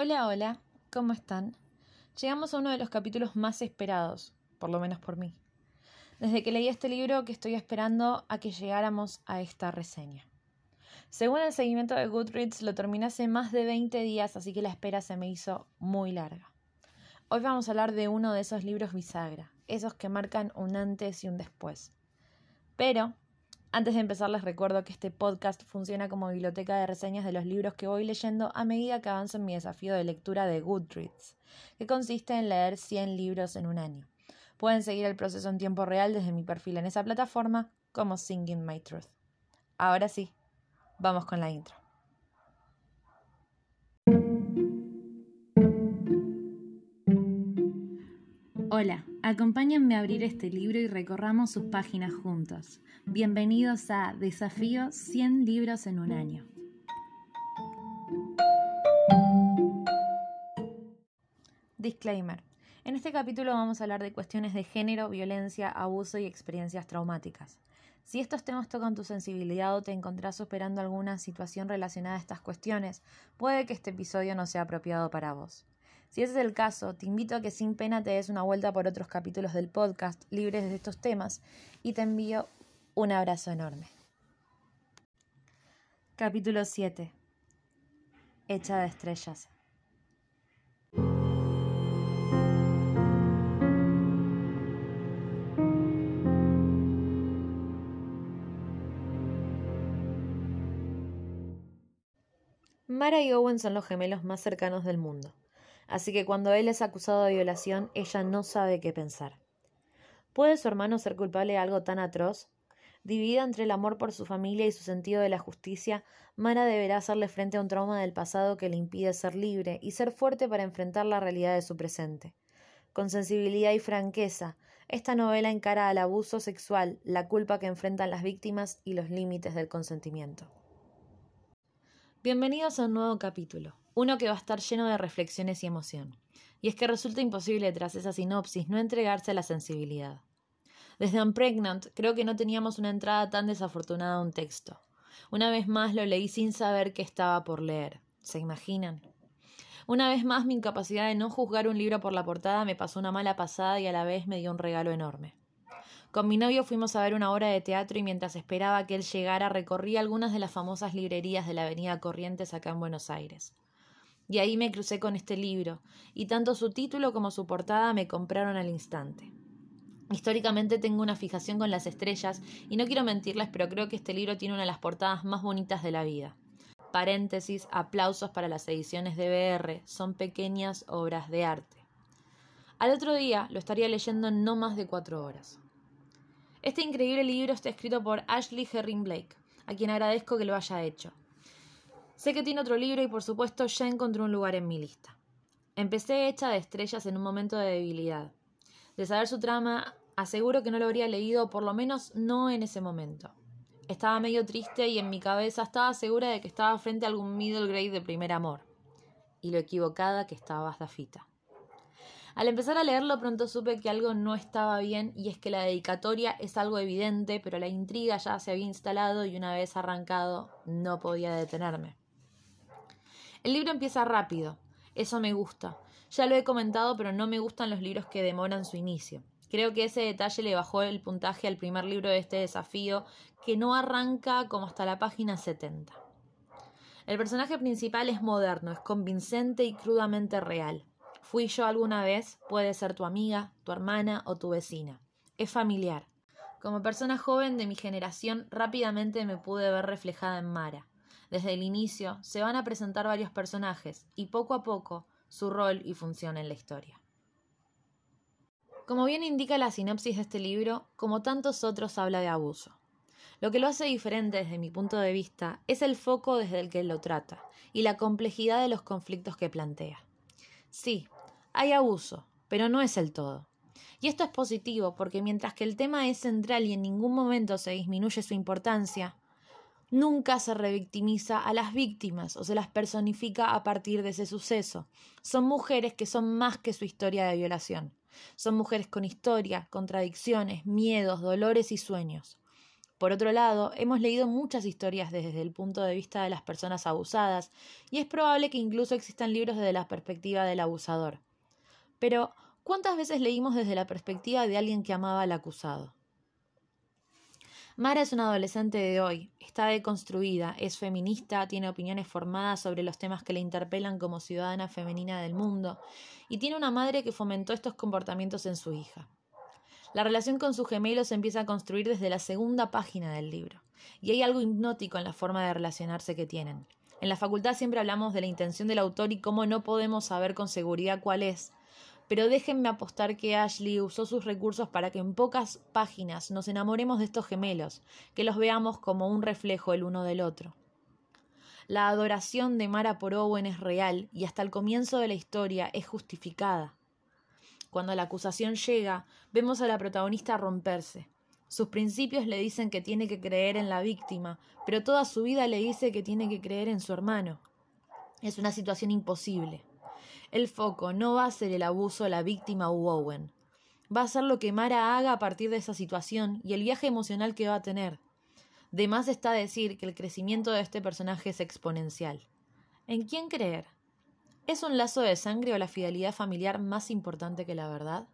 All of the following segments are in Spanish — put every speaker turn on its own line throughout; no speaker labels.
Hola, hola, ¿cómo están? Llegamos a uno de los capítulos más esperados, por lo menos por mí. Desde que leí este libro que estoy esperando a que llegáramos a esta reseña. Según el seguimiento de Goodreads, lo terminé hace más de 20 días, así que la espera se me hizo muy larga. Hoy vamos a hablar de uno de esos libros bisagra, esos que marcan un antes y un después. Pero antes de empezar les recuerdo que este podcast funciona como biblioteca de reseñas de los libros que voy leyendo a medida que avanzo en mi desafío de lectura de Goodreads, que consiste en leer 100 libros en un año. Pueden seguir el proceso en tiempo real desde mi perfil en esa plataforma como Singing My Truth. Ahora sí, vamos con la intro. Hola, acompáñenme a abrir este libro y recorramos sus páginas juntos. Bienvenidos a Desafío 100 libros en un año. Disclaimer. En este capítulo vamos a hablar de cuestiones de género, violencia, abuso y experiencias traumáticas. Si estos temas tocan tu sensibilidad o te encontrás superando alguna situación relacionada a estas cuestiones, puede que este episodio no sea apropiado para vos. Si ese es el caso, te invito a que sin pena te des una vuelta por otros capítulos del podcast libres de estos temas y te envío un abrazo enorme. Capítulo 7. Hecha de estrellas. Mara y Owen son los gemelos más cercanos del mundo, así que cuando él es acusado de violación, ella no sabe qué pensar. ¿Puede su hermano ser culpable de algo tan atroz? Dividida entre el amor por su familia y su sentido de la justicia, Mara deberá hacerle frente a un trauma del pasado que le impide ser libre y ser fuerte para enfrentar la realidad de su presente. Con sensibilidad y franqueza, esta novela encara al abuso sexual, la culpa que enfrentan las víctimas y los límites del consentimiento. Bienvenidos a un nuevo capítulo, uno que va a estar lleno de reflexiones y emoción. Y es que resulta imposible tras esa sinopsis no entregarse a la sensibilidad. Desde Unpregnant creo que no teníamos una entrada tan desafortunada a un texto. Una vez más lo leí sin saber qué estaba por leer. ¿Se imaginan? Una vez más mi incapacidad de no juzgar un libro por la portada me pasó una mala pasada y a la vez me dio un regalo enorme. Con mi novio fuimos a ver una obra de teatro y mientras esperaba que él llegara recorrí algunas de las famosas librerías de la Avenida Corrientes acá en Buenos Aires. Y ahí me crucé con este libro, y tanto su título como su portada me compraron al instante. Históricamente tengo una fijación con las estrellas y no quiero mentirles, pero creo que este libro tiene una de las portadas más bonitas de la vida. Paréntesis, aplausos para las ediciones de BR, son pequeñas obras de arte. Al otro día lo estaría leyendo en no más de cuatro horas. Este increíble libro está escrito por Ashley Herring Blake, a quien agradezco que lo haya hecho. Sé que tiene otro libro y por supuesto ya encontré un lugar en mi lista. Empecé hecha de estrellas en un momento de debilidad. De saber su trama, aseguro que no lo habría leído, por lo menos no en ese momento. Estaba medio triste y en mi cabeza estaba segura de que estaba frente a algún middle grade de primer amor. Y lo equivocada que estaba Dafita. Al empezar a leerlo pronto supe que algo no estaba bien y es que la dedicatoria es algo evidente, pero la intriga ya se había instalado y una vez arrancado no podía detenerme. El libro empieza rápido, eso me gusta. Ya lo he comentado, pero no me gustan los libros que demoran su inicio. Creo que ese detalle le bajó el puntaje al primer libro de este desafío, que no arranca como hasta la página 70. El personaje principal es moderno, es convincente y crudamente real. Fui yo alguna vez, puede ser tu amiga, tu hermana o tu vecina. Es familiar. Como persona joven de mi generación, rápidamente me pude ver reflejada en Mara. Desde el inicio se van a presentar varios personajes y poco a poco su rol y función en la historia. Como bien indica la sinopsis de este libro, como tantos otros habla de abuso. Lo que lo hace diferente desde mi punto de vista es el foco desde el que lo trata y la complejidad de los conflictos que plantea. Sí, hay abuso, pero no es el todo. Y esto es positivo porque mientras que el tema es central y en ningún momento se disminuye su importancia, Nunca se revictimiza a las víctimas o se las personifica a partir de ese suceso. Son mujeres que son más que su historia de violación. Son mujeres con historia, contradicciones, miedos, dolores y sueños. Por otro lado, hemos leído muchas historias desde el punto de vista de las personas abusadas, y es probable que incluso existan libros desde la perspectiva del abusador. Pero, ¿cuántas veces leímos desde la perspectiva de alguien que amaba al acusado? Mara es una adolescente de hoy, está deconstruida, es feminista, tiene opiniones formadas sobre los temas que le interpelan como ciudadana femenina del mundo, y tiene una madre que fomentó estos comportamientos en su hija. La relación con su gemelo se empieza a construir desde la segunda página del libro, y hay algo hipnótico en la forma de relacionarse que tienen. En la facultad siempre hablamos de la intención del autor y cómo no podemos saber con seguridad cuál es, pero déjenme apostar que Ashley usó sus recursos para que en pocas páginas nos enamoremos de estos gemelos, que los veamos como un reflejo el uno del otro. La adoración de Mara por Owen es real y hasta el comienzo de la historia es justificada. Cuando la acusación llega, vemos a la protagonista romperse. Sus principios le dicen que tiene que creer en la víctima, pero toda su vida le dice que tiene que creer en su hermano. Es una situación imposible. El foco no va a ser el abuso, la víctima u Owen. Va a ser lo que Mara haga a partir de esa situación y el viaje emocional que va a tener. De más está decir que el crecimiento de este personaje es exponencial. ¿En quién creer? ¿Es un lazo de sangre o la fidelidad familiar más importante que la verdad?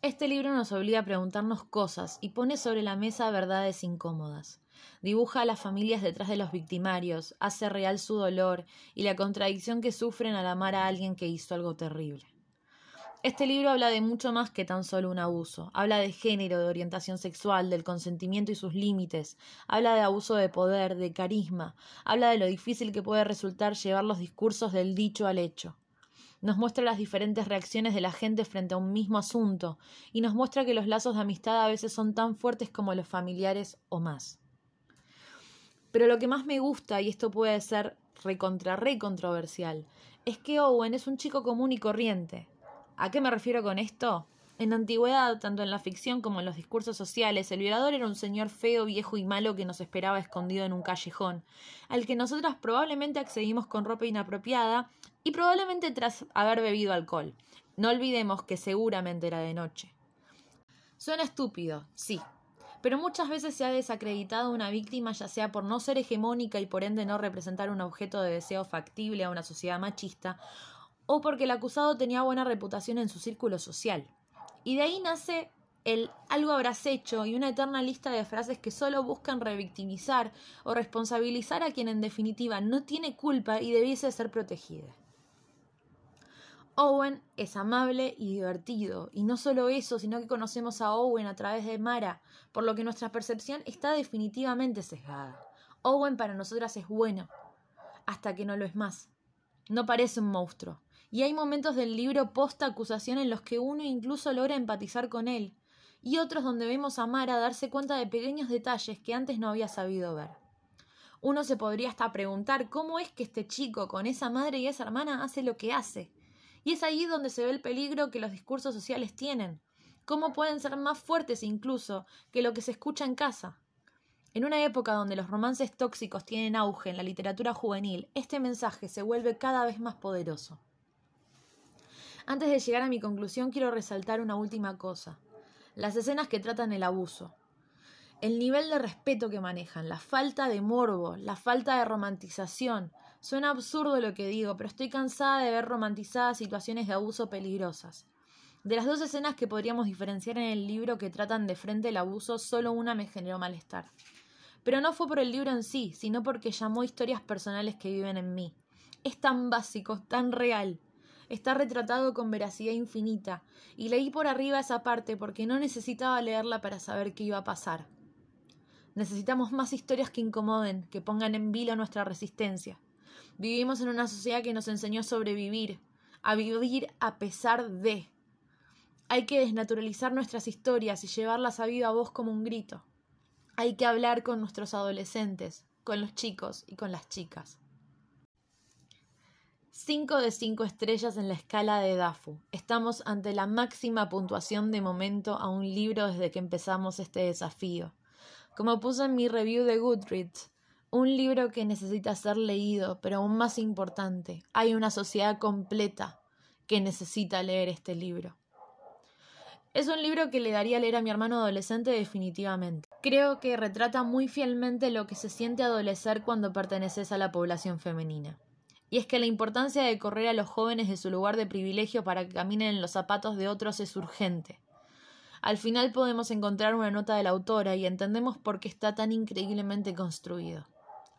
Este libro nos obliga a preguntarnos cosas y pone sobre la mesa verdades incómodas. Dibuja a las familias detrás de los victimarios, hace real su dolor y la contradicción que sufren al amar a alguien que hizo algo terrible. Este libro habla de mucho más que tan solo un abuso. Habla de género, de orientación sexual, del consentimiento y sus límites. Habla de abuso de poder, de carisma. Habla de lo difícil que puede resultar llevar los discursos del dicho al hecho. Nos muestra las diferentes reacciones de la gente frente a un mismo asunto y nos muestra que los lazos de amistad a veces son tan fuertes como los familiares o más. Pero lo que más me gusta, y esto puede ser recontra re controversial, es que Owen es un chico común y corriente. ¿A qué me refiero con esto? En la antigüedad, tanto en la ficción como en los discursos sociales, el violador era un señor feo, viejo y malo que nos esperaba escondido en un callejón, al que nosotras probablemente accedimos con ropa inapropiada y probablemente tras haber bebido alcohol. No olvidemos que seguramente era de noche. Suena estúpido, sí, pero muchas veces se ha desacreditado una víctima ya sea por no ser hegemónica y por ende no representar un objeto de deseo factible a una sociedad machista, o porque el acusado tenía buena reputación en su círculo social. Y de ahí nace el algo habrás hecho y una eterna lista de frases que solo buscan revictimizar o responsabilizar a quien en definitiva no tiene culpa y debiese ser protegida. Owen es amable y divertido, y no solo eso, sino que conocemos a Owen a través de Mara, por lo que nuestra percepción está definitivamente sesgada. Owen para nosotras es bueno, hasta que no lo es más. No parece un monstruo, y hay momentos del libro posta acusación en los que uno incluso logra empatizar con él, y otros donde vemos a Mara darse cuenta de pequeños detalles que antes no había sabido ver. Uno se podría hasta preguntar cómo es que este chico con esa madre y esa hermana hace lo que hace, y es ahí donde se ve el peligro que los discursos sociales tienen, cómo pueden ser más fuertes incluso que lo que se escucha en casa. En una época donde los romances tóxicos tienen auge en la literatura juvenil, este mensaje se vuelve cada vez más poderoso. Antes de llegar a mi conclusión, quiero resaltar una última cosa. Las escenas que tratan el abuso. El nivel de respeto que manejan, la falta de morbo, la falta de romantización, Suena absurdo lo que digo, pero estoy cansada de ver romantizadas situaciones de abuso peligrosas. De las dos escenas que podríamos diferenciar en el libro que tratan de frente el abuso, solo una me generó malestar. Pero no fue por el libro en sí, sino porque llamó historias personales que viven en mí. Es tan básico, tan real. Está retratado con veracidad infinita, y leí por arriba esa parte porque no necesitaba leerla para saber qué iba a pasar. Necesitamos más historias que incomoden, que pongan en vilo nuestra resistencia. Vivimos en una sociedad que nos enseñó a sobrevivir, a vivir a pesar de. Hay que desnaturalizar nuestras historias y llevarlas a viva voz como un grito. Hay que hablar con nuestros adolescentes, con los chicos y con las chicas. 5 de 5 estrellas en la escala de DAFU. Estamos ante la máxima puntuación de momento a un libro desde que empezamos este desafío. Como puse en mi review de Goodreads, un libro que necesita ser leído, pero aún más importante, hay una sociedad completa que necesita leer este libro. Es un libro que le daría a leer a mi hermano adolescente definitivamente. Creo que retrata muy fielmente lo que se siente adolecer cuando perteneces a la población femenina. Y es que la importancia de correr a los jóvenes de su lugar de privilegio para que caminen en los zapatos de otros es urgente. Al final podemos encontrar una nota de la autora y entendemos por qué está tan increíblemente construido.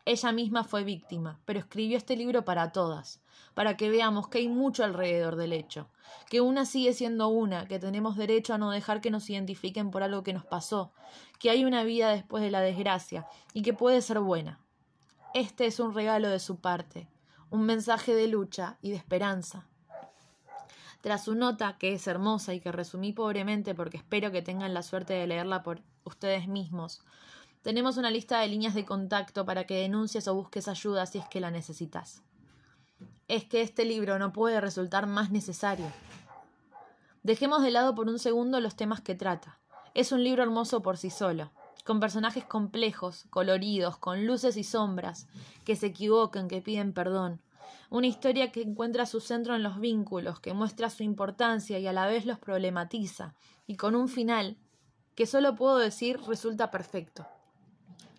Ella misma fue víctima, pero escribió este libro para todas, para que veamos que hay mucho alrededor del hecho, que una sigue siendo una, que tenemos derecho a no dejar que nos identifiquen por algo que nos pasó, que hay una vida después de la desgracia y que puede ser buena. Este es un regalo de su parte, un mensaje de lucha y de esperanza. Tras su nota, que es hermosa y que resumí pobremente porque espero que tengan la suerte de leerla por ustedes mismos, tenemos una lista de líneas de contacto para que denuncies o busques ayuda si es que la necesitas. Es que este libro no puede resultar más necesario. Dejemos de lado por un segundo los temas que trata. Es un libro hermoso por sí solo, con personajes complejos, coloridos, con luces y sombras, que se equivocan, que piden perdón. Una historia que encuentra su centro en los vínculos, que muestra su importancia y a la vez los problematiza, y con un final que solo puedo decir resulta perfecto.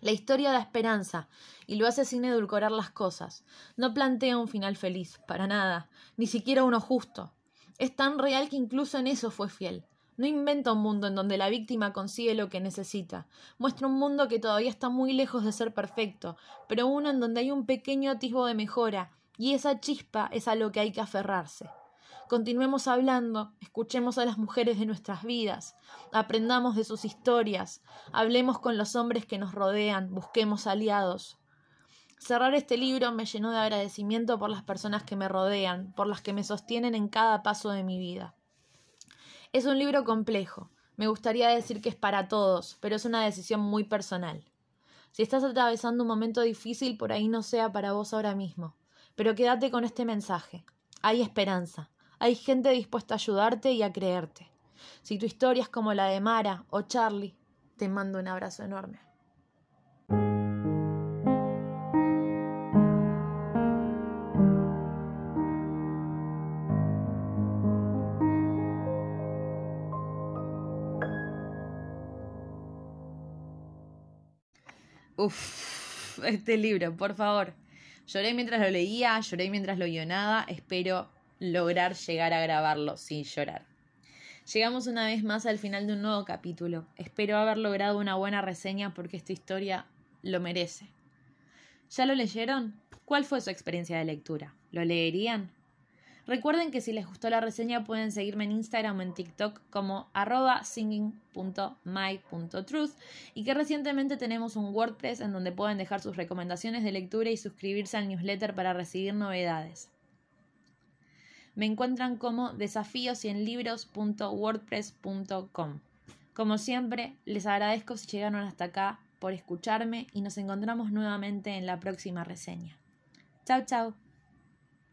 La historia da esperanza y lo hace sin edulcorar las cosas. No plantea un final feliz, para nada, ni siquiera uno justo. Es tan real que incluso en eso fue fiel. No inventa un mundo en donde la víctima consigue lo que necesita. Muestra un mundo que todavía está muy lejos de ser perfecto, pero uno en donde hay un pequeño atisbo de mejora, y esa chispa es a lo que hay que aferrarse. Continuemos hablando, escuchemos a las mujeres de nuestras vidas, aprendamos de sus historias, hablemos con los hombres que nos rodean, busquemos aliados. Cerrar este libro me llenó de agradecimiento por las personas que me rodean, por las que me sostienen en cada paso de mi vida. Es un libro complejo. Me gustaría decir que es para todos, pero es una decisión muy personal. Si estás atravesando un momento difícil, por ahí no sea para vos ahora mismo. Pero quédate con este mensaje. Hay esperanza. Hay gente dispuesta a ayudarte y a creerte. Si tu historia es como la de Mara o Charlie, te mando un abrazo enorme. Uf, este libro, por favor. Lloré mientras lo leía, lloré mientras lo guionaba. Espero lograr llegar a grabarlo sin llorar. Llegamos una vez más al final de un nuevo capítulo. Espero haber logrado una buena reseña porque esta historia lo merece. ¿Ya lo leyeron? ¿Cuál fue su experiencia de lectura? ¿Lo leerían? Recuerden que si les gustó la reseña pueden seguirme en Instagram o en TikTok como arroba singing.my.truth y que recientemente tenemos un WordPress en donde pueden dejar sus recomendaciones de lectura y suscribirse al newsletter para recibir novedades. Me encuentran como desafíos100libros.wordpress.com. Como siempre, les agradezco si llegaron hasta acá por escucharme y nos encontramos nuevamente en la próxima reseña. Chao, chao.